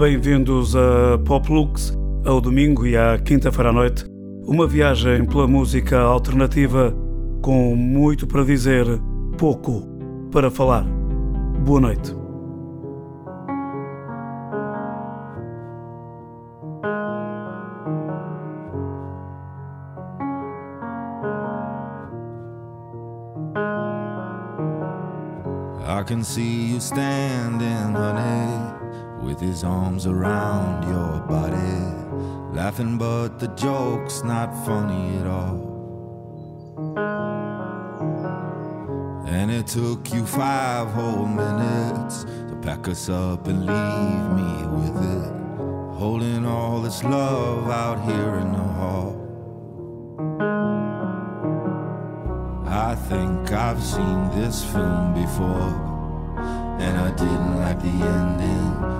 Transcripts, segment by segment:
Bem-vindos a Poplux, ao domingo e à quinta-feira à noite. Uma viagem pela música alternativa com muito para dizer, pouco para falar. Boa noite. I can see you standing, honey, with his arms around your body, laughing, but the joke's not funny at all. And it took you five whole minutes to pack us up and leave me with it, holding all this love out here in the hall. I think I've seen this film before, and I didn't like the ending.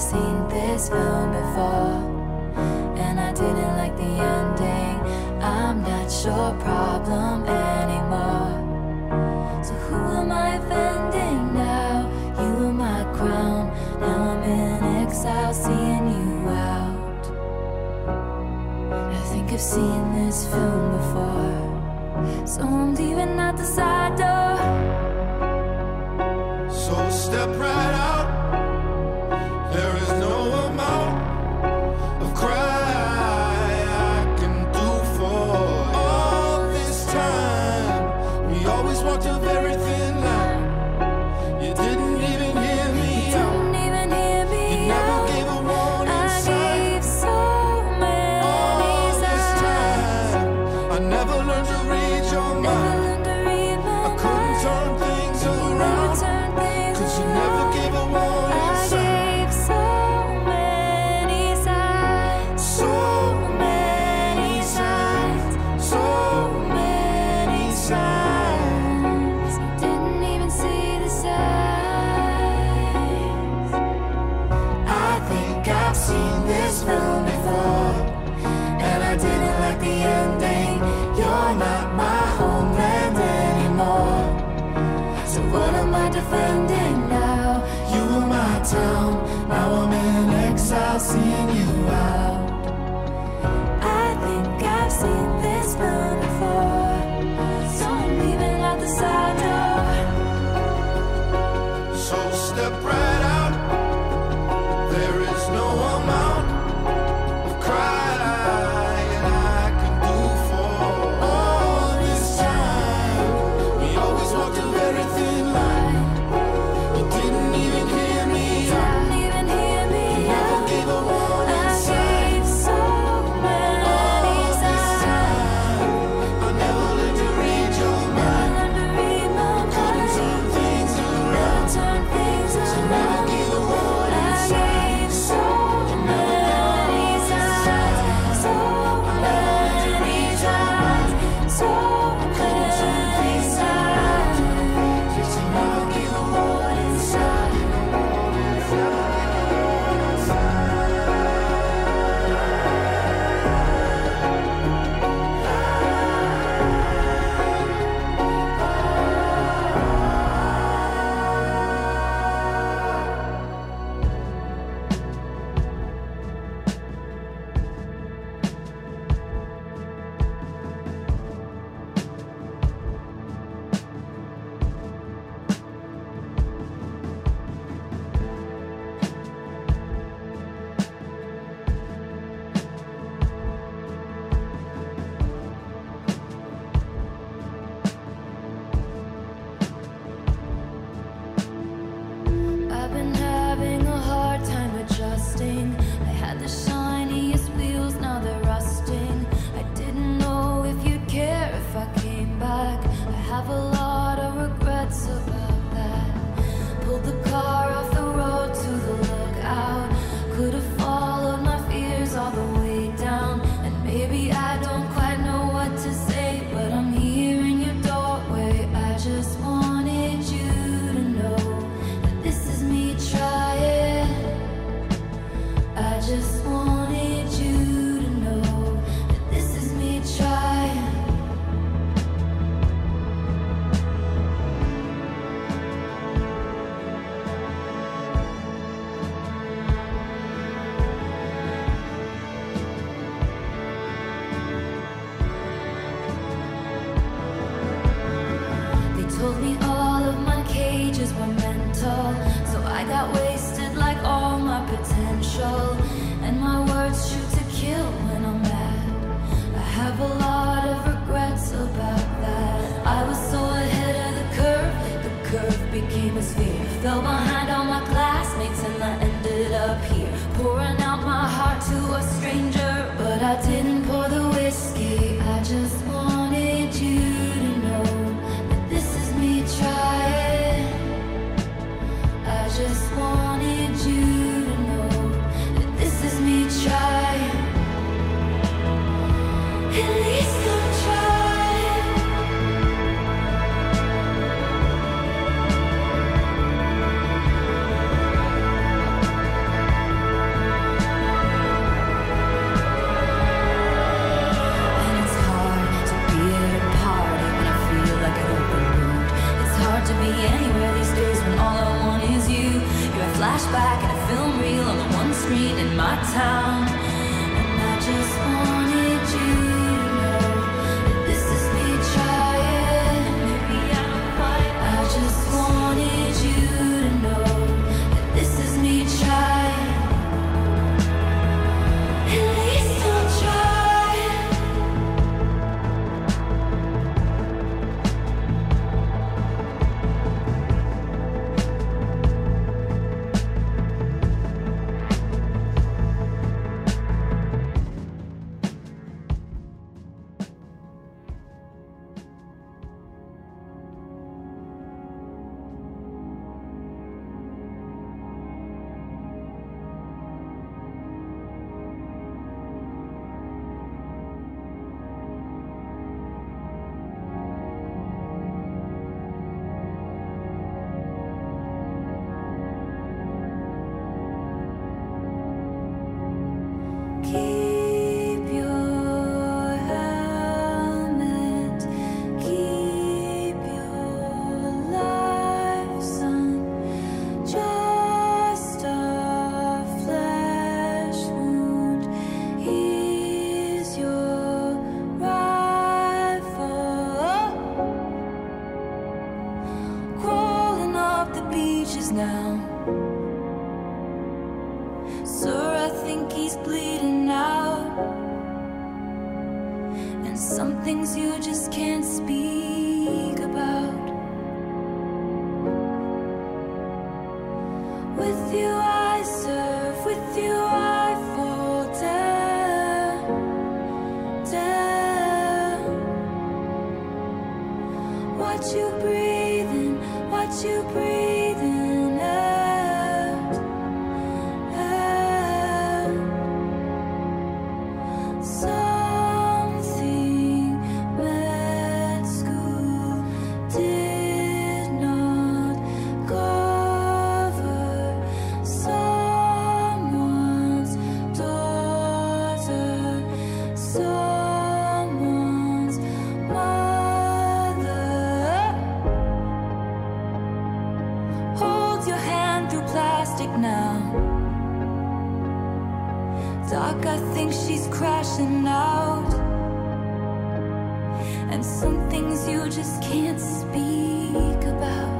I've seen this film before, and I didn't like the ending. I'm not your problem anymore. So who am I offending now? You were my crown, now I'm in exile, seeing you out. I think I've seen this film before, so I'm leaving out the side you out. Keep And some things you just can't speak about.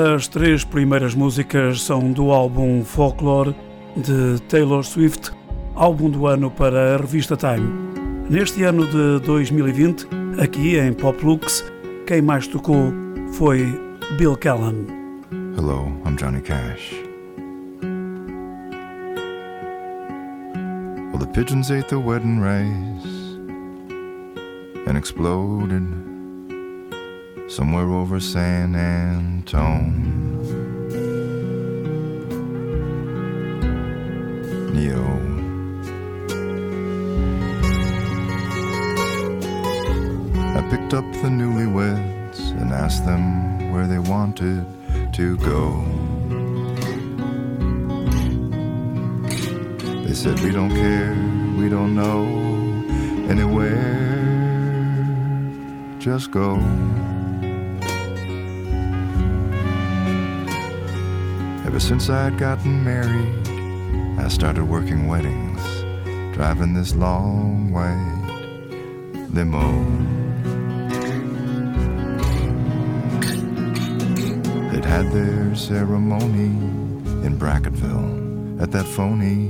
As três primeiras músicas são do álbum Folklore de Taylor Swift, álbum do ano para a revista Time. Neste ano de 2020, aqui em Poplux, quem mais tocou foi Bill Callan. Hello, I'm Johnny Cash. Well, the pigeons ate the wedding rice and exploded somewhere over San Antone. Neo. I picked up the newlyweds and asked them where they wanted to go. They said, We don't care, we don't know anywhere, just go. Ever since I'd gotten married, I started working weddings, driving this long white limo. They'd had their ceremony in Brackettville at that phony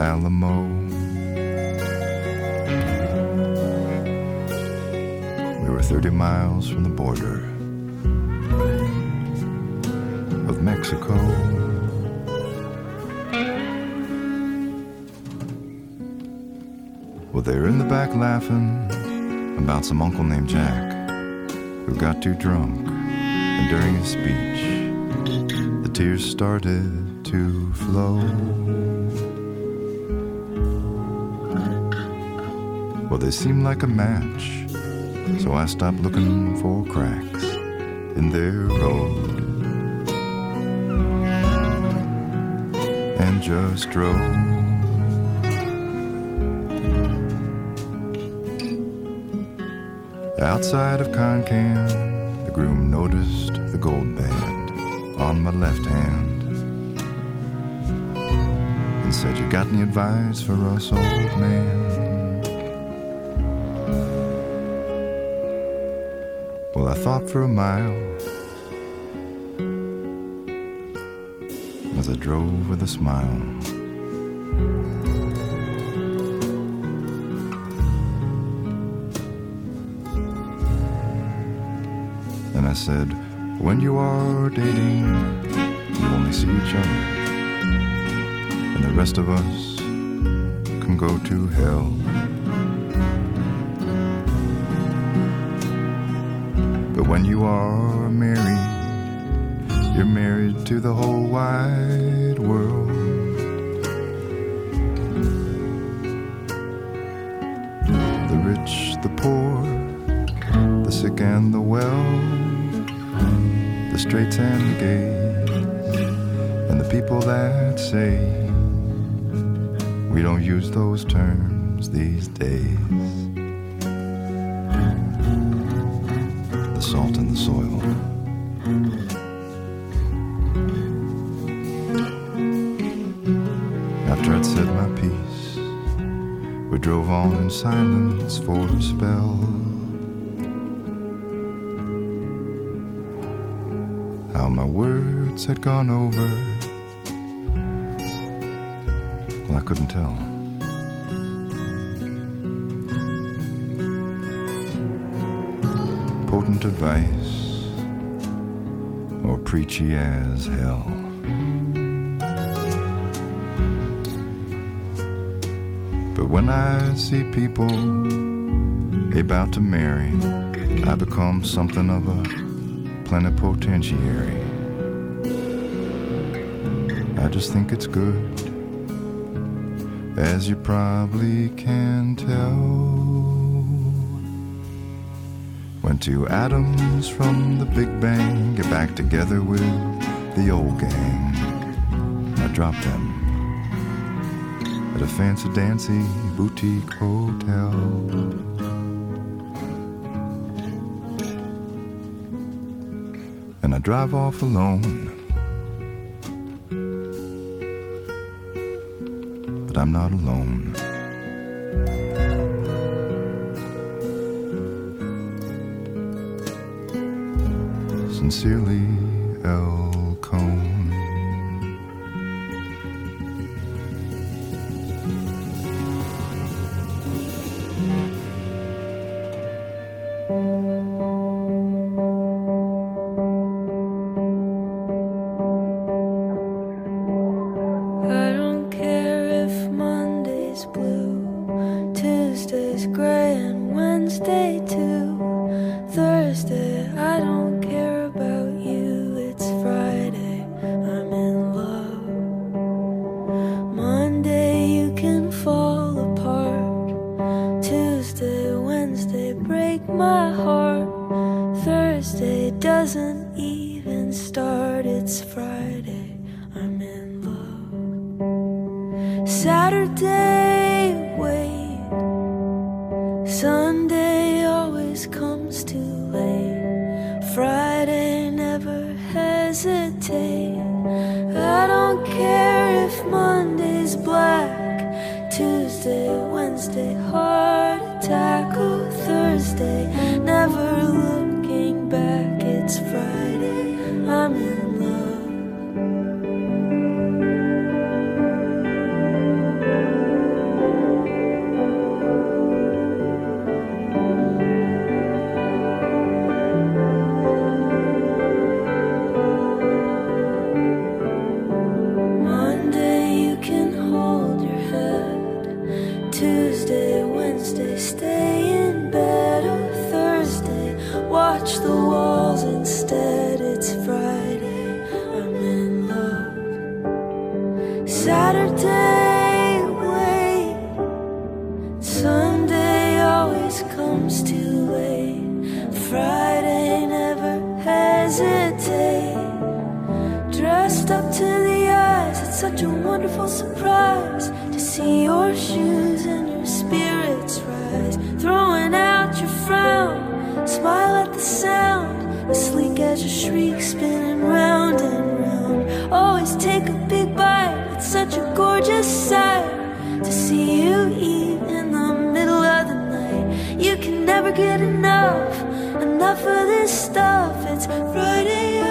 Alamo. We were 30 miles from the border Mexico. Well, they're in the back laughing about some uncle named Jack who got too drunk, and during his speech, the tears started to flow. Well, they seemed like a match, so I stopped looking for cracks in their road and just drove. Outside of Concan, the groom noticed the gold band on my left hand and said, You got any advice for us, old man? Well, I thought for a mile I drove with a smile. And I said, When you are dating, you only see each other, and the rest of us can go to hell. But when you are married, you're married to the whole wide world. The rich, the poor, the sick and the well, the straights and the gays, and the people that say we don't use those terms these days. Silence for a spell. How my words had gone over, well, I couldn't tell. Potent advice, or preachy as hell. But when I see people about to marry, I become something of a plenipotentiary. I just think it's good, as you probably can tell. When two atoms from the Big Bang get back together with the old gang, I drop them a fancy dancy boutique hotel. And I drive off alone. But I'm not alone. Sincerely, L. Saturday, wait. Sunday always comes too late. Friday, never hesitate. I don't care if Monday's black, Tuesday, Wednesday, heart attack. never get enough, enough of this stuff. It's Friday.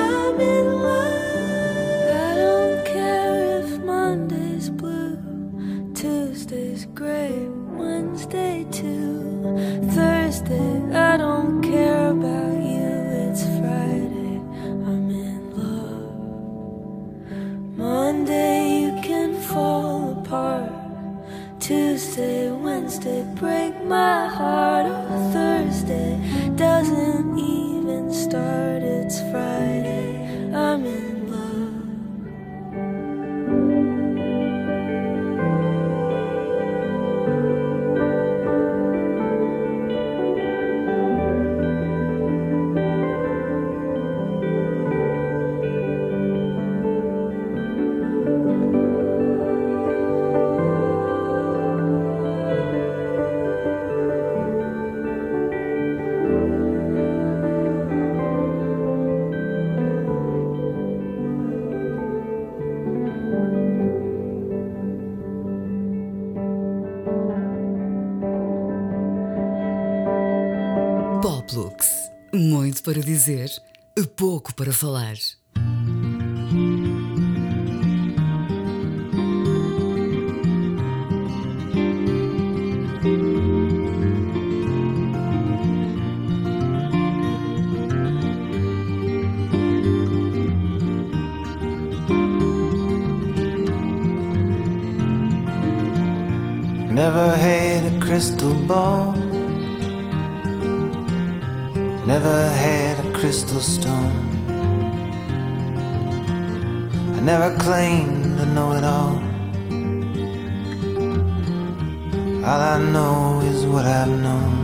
Para dizer, pouco para falar. Never had a crystal ball Never had a crystal stone. I never claimed to know it all. All I know is what I've known.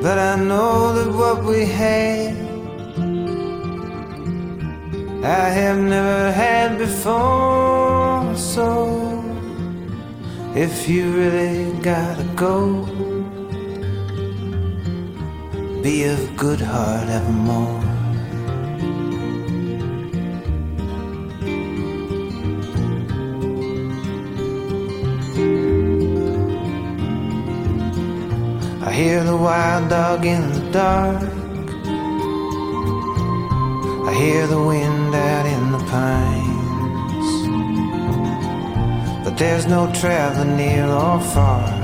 But I know that what we had, I have never had before. So if you really gotta go, be of good heart evermore. I hear the wild dog in the dark. I hear the wind out in the pines. But there's no traveling near or far.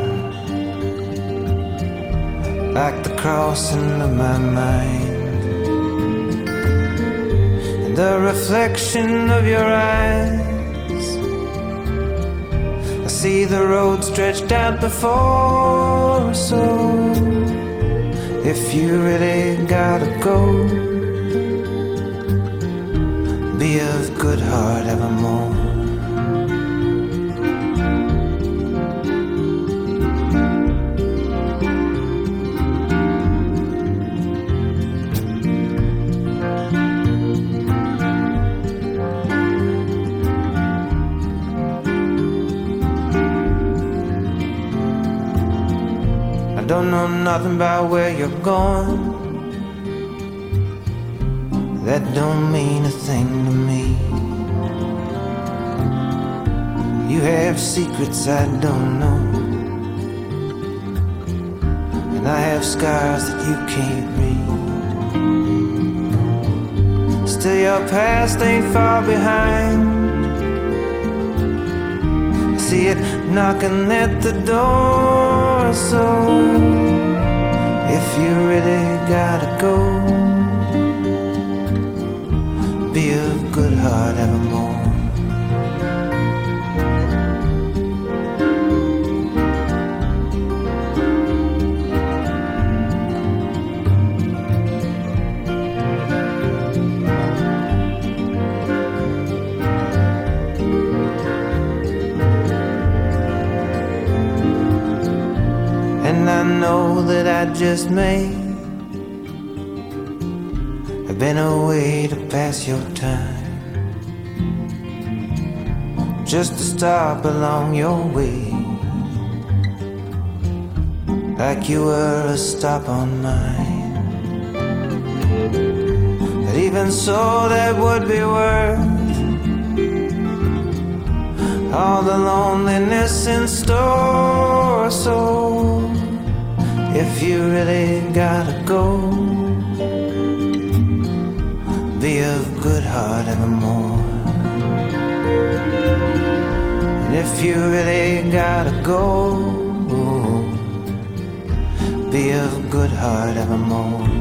Crossing of my mind. And the reflection of your eyes. I see the road stretched out before us. So if you really gotta go be of good heart evermore. About where you're going that don't mean a thing to me. You have secrets I don't know, and I have scars that you can't read. Still, your past ain't far behind. I see it knocking at the door, so if you really gotta go just made have been a way to pass your time. Just to stop along your way. Like you were a stop on mine. But even so, that would be worth all the loneliness in store. So, if you really gotta go be of good heart evermore. And if you really gotta go, be of good heart evermore.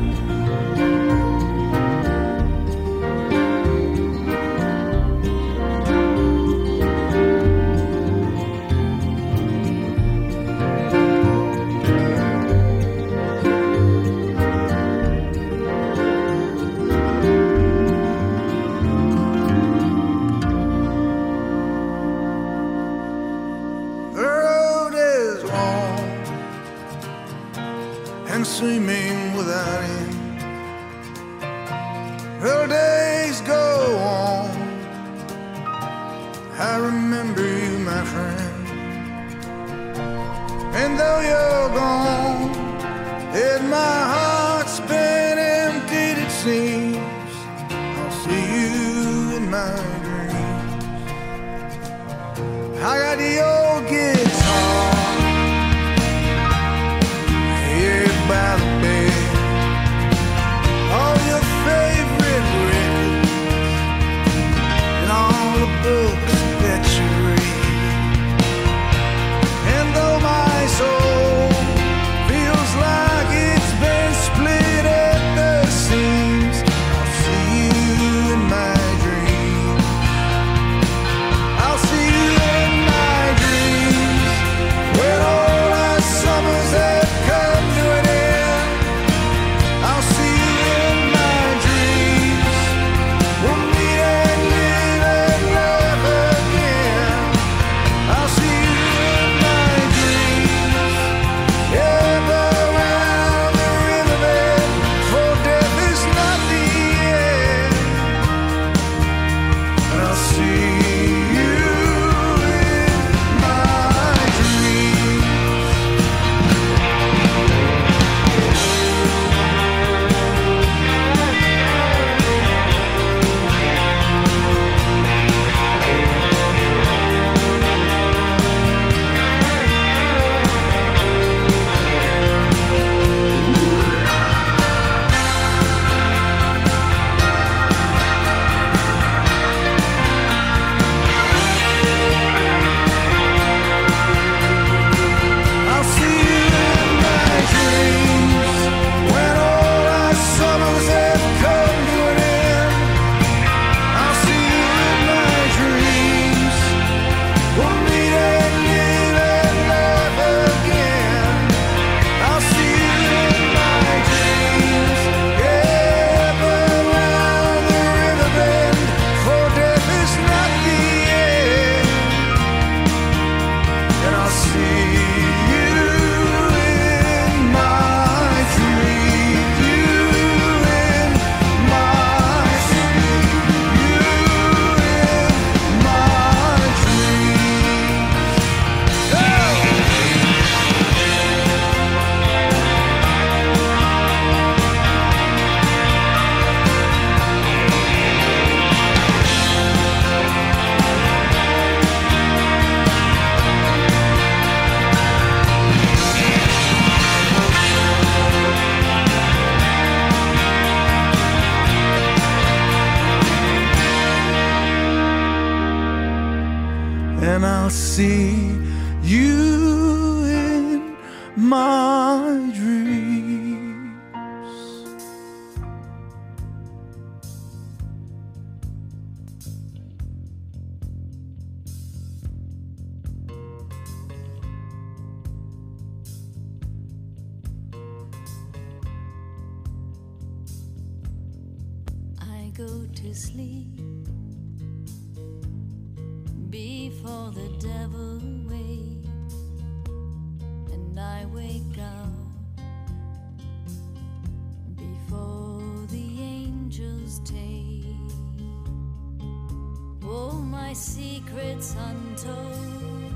my secrets untold,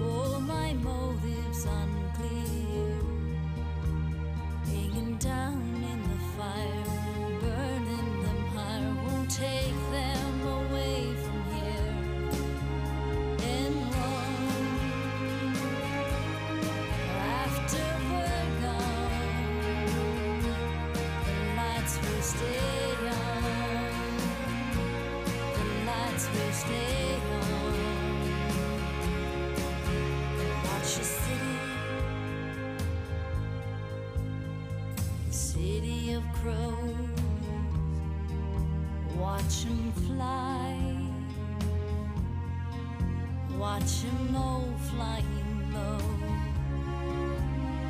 all my motives unclear, hanging down in the fire. crows, watch fly, watch them all flying low,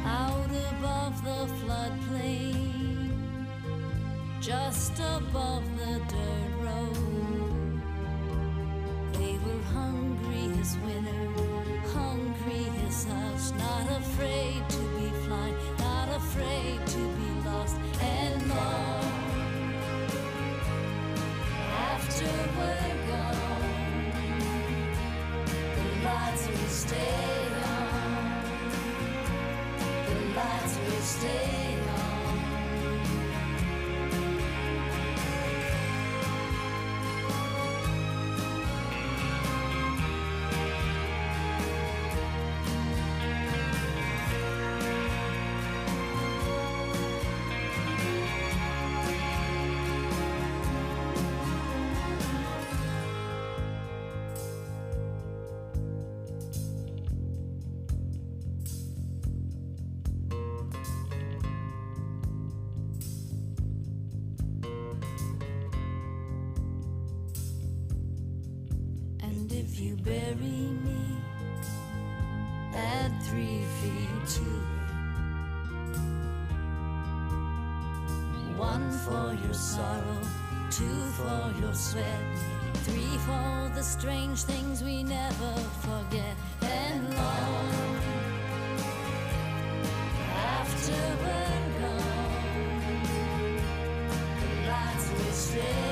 out above the floodplain, just above the dirt road. They were hungry as well. stay. Strange things we never forget. And long after we're gone, the lights will stay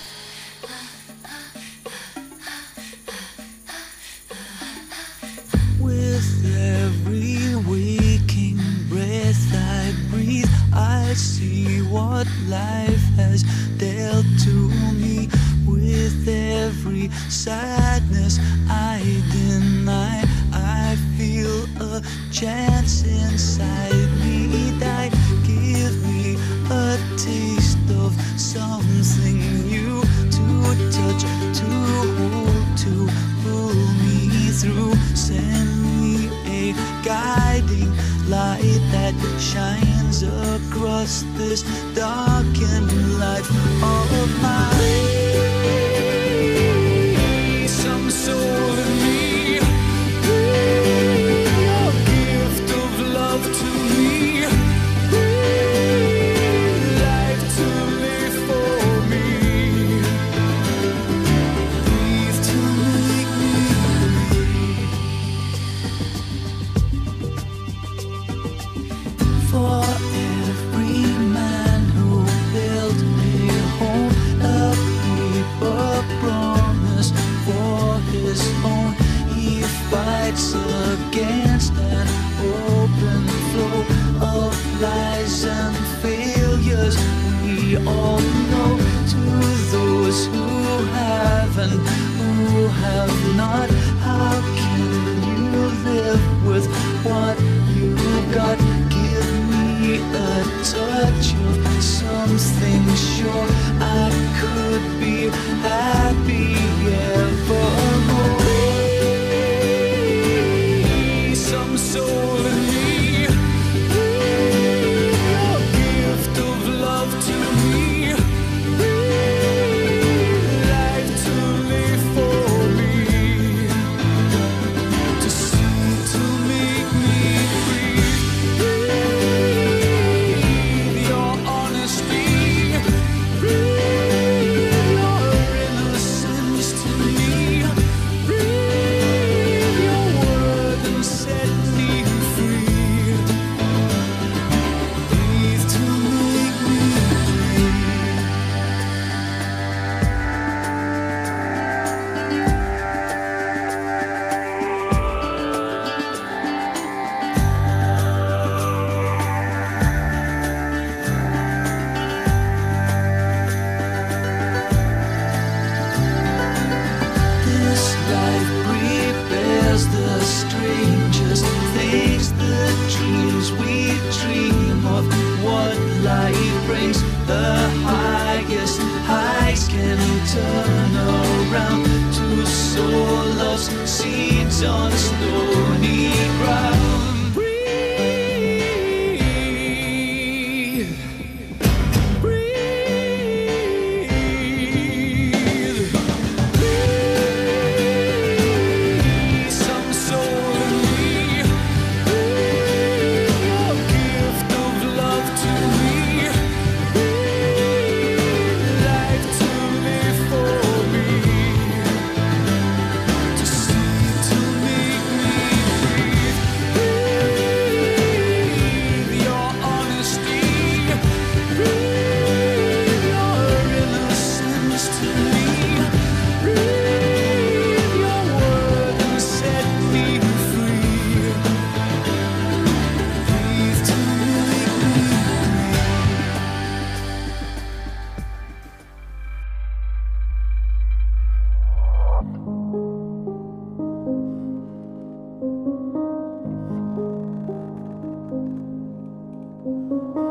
Stay